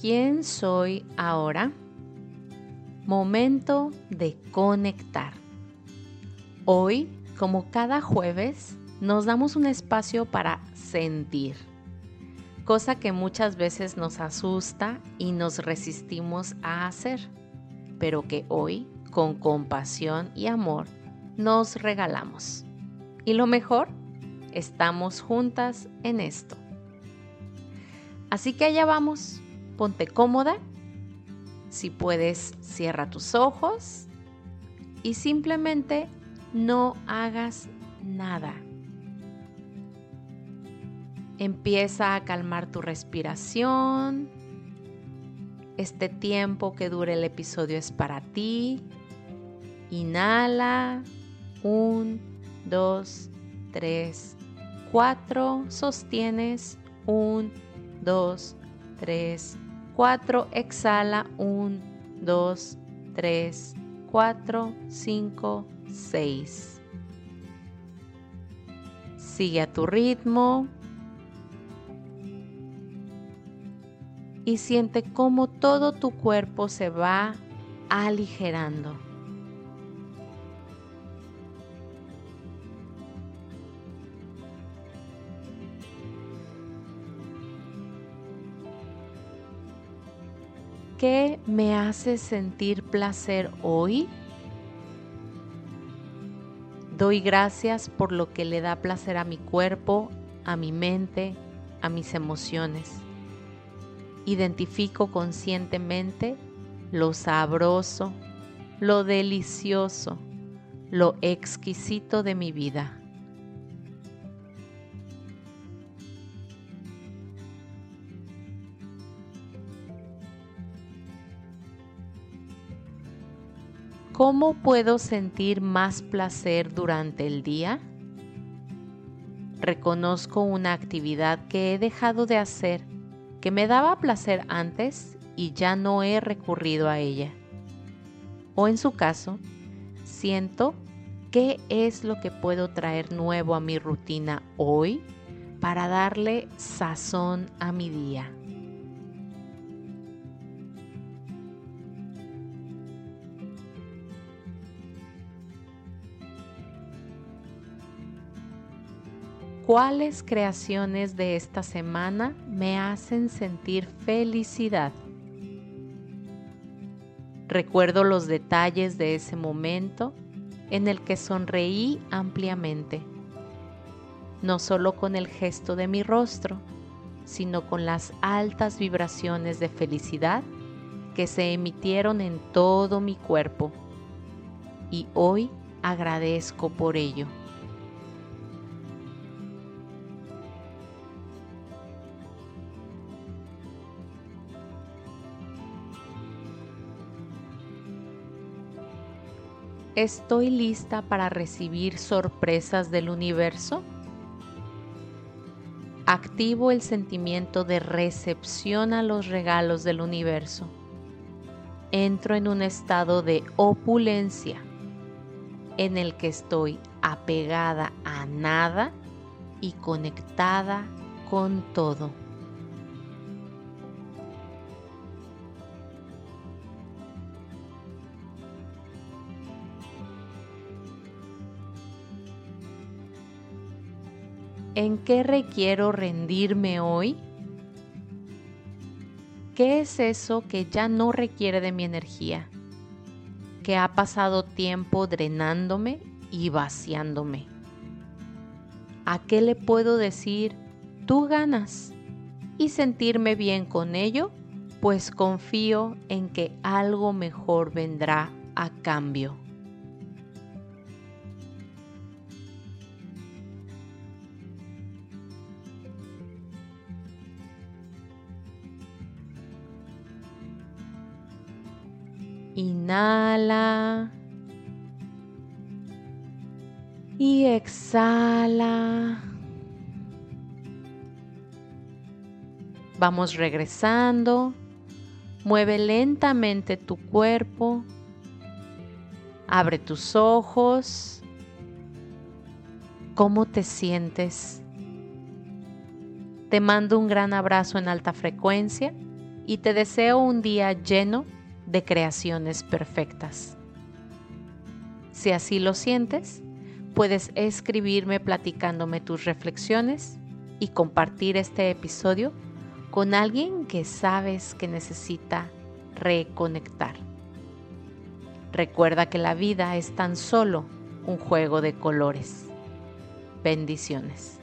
¿Quién soy ahora? Momento de conectar. Hoy, como cada jueves, nos damos un espacio para sentir, cosa que muchas veces nos asusta y nos resistimos a hacer, pero que hoy, con compasión y amor, nos regalamos. Y lo mejor, estamos juntas en esto. Así que allá vamos, ponte cómoda, si puedes cierra tus ojos y simplemente no hagas nada. Empieza a calmar tu respiración. Este tiempo que dure el episodio es para ti. Inhala. Un, dos, tres, cuatro. Sostienes. Un, 2, 3, 4. Exhala. 1, 2, 3, 4, 5, 6. Sigue a tu ritmo. Y siente cómo todo tu cuerpo se va aligerando. ¿Qué me hace sentir placer hoy? Doy gracias por lo que le da placer a mi cuerpo, a mi mente, a mis emociones. Identifico conscientemente lo sabroso, lo delicioso, lo exquisito de mi vida. ¿Cómo puedo sentir más placer durante el día? Reconozco una actividad que he dejado de hacer, que me daba placer antes y ya no he recurrido a ella. O en su caso, siento qué es lo que puedo traer nuevo a mi rutina hoy para darle sazón a mi día. ¿Cuáles creaciones de esta semana me hacen sentir felicidad? Recuerdo los detalles de ese momento en el que sonreí ampliamente, no solo con el gesto de mi rostro, sino con las altas vibraciones de felicidad que se emitieron en todo mi cuerpo. Y hoy agradezco por ello. ¿Estoy lista para recibir sorpresas del universo? Activo el sentimiento de recepción a los regalos del universo. Entro en un estado de opulencia en el que estoy apegada a nada y conectada con todo. ¿En qué requiero rendirme hoy? ¿Qué es eso que ya no requiere de mi energía? Que ha pasado tiempo drenándome y vaciándome. ¿A qué le puedo decir tú ganas? Y sentirme bien con ello, pues confío en que algo mejor vendrá a cambio. Inhala. Y exhala. Vamos regresando. Mueve lentamente tu cuerpo. Abre tus ojos. ¿Cómo te sientes? Te mando un gran abrazo en alta frecuencia y te deseo un día lleno de creaciones perfectas. Si así lo sientes, puedes escribirme platicándome tus reflexiones y compartir este episodio con alguien que sabes que necesita reconectar. Recuerda que la vida es tan solo un juego de colores. Bendiciones.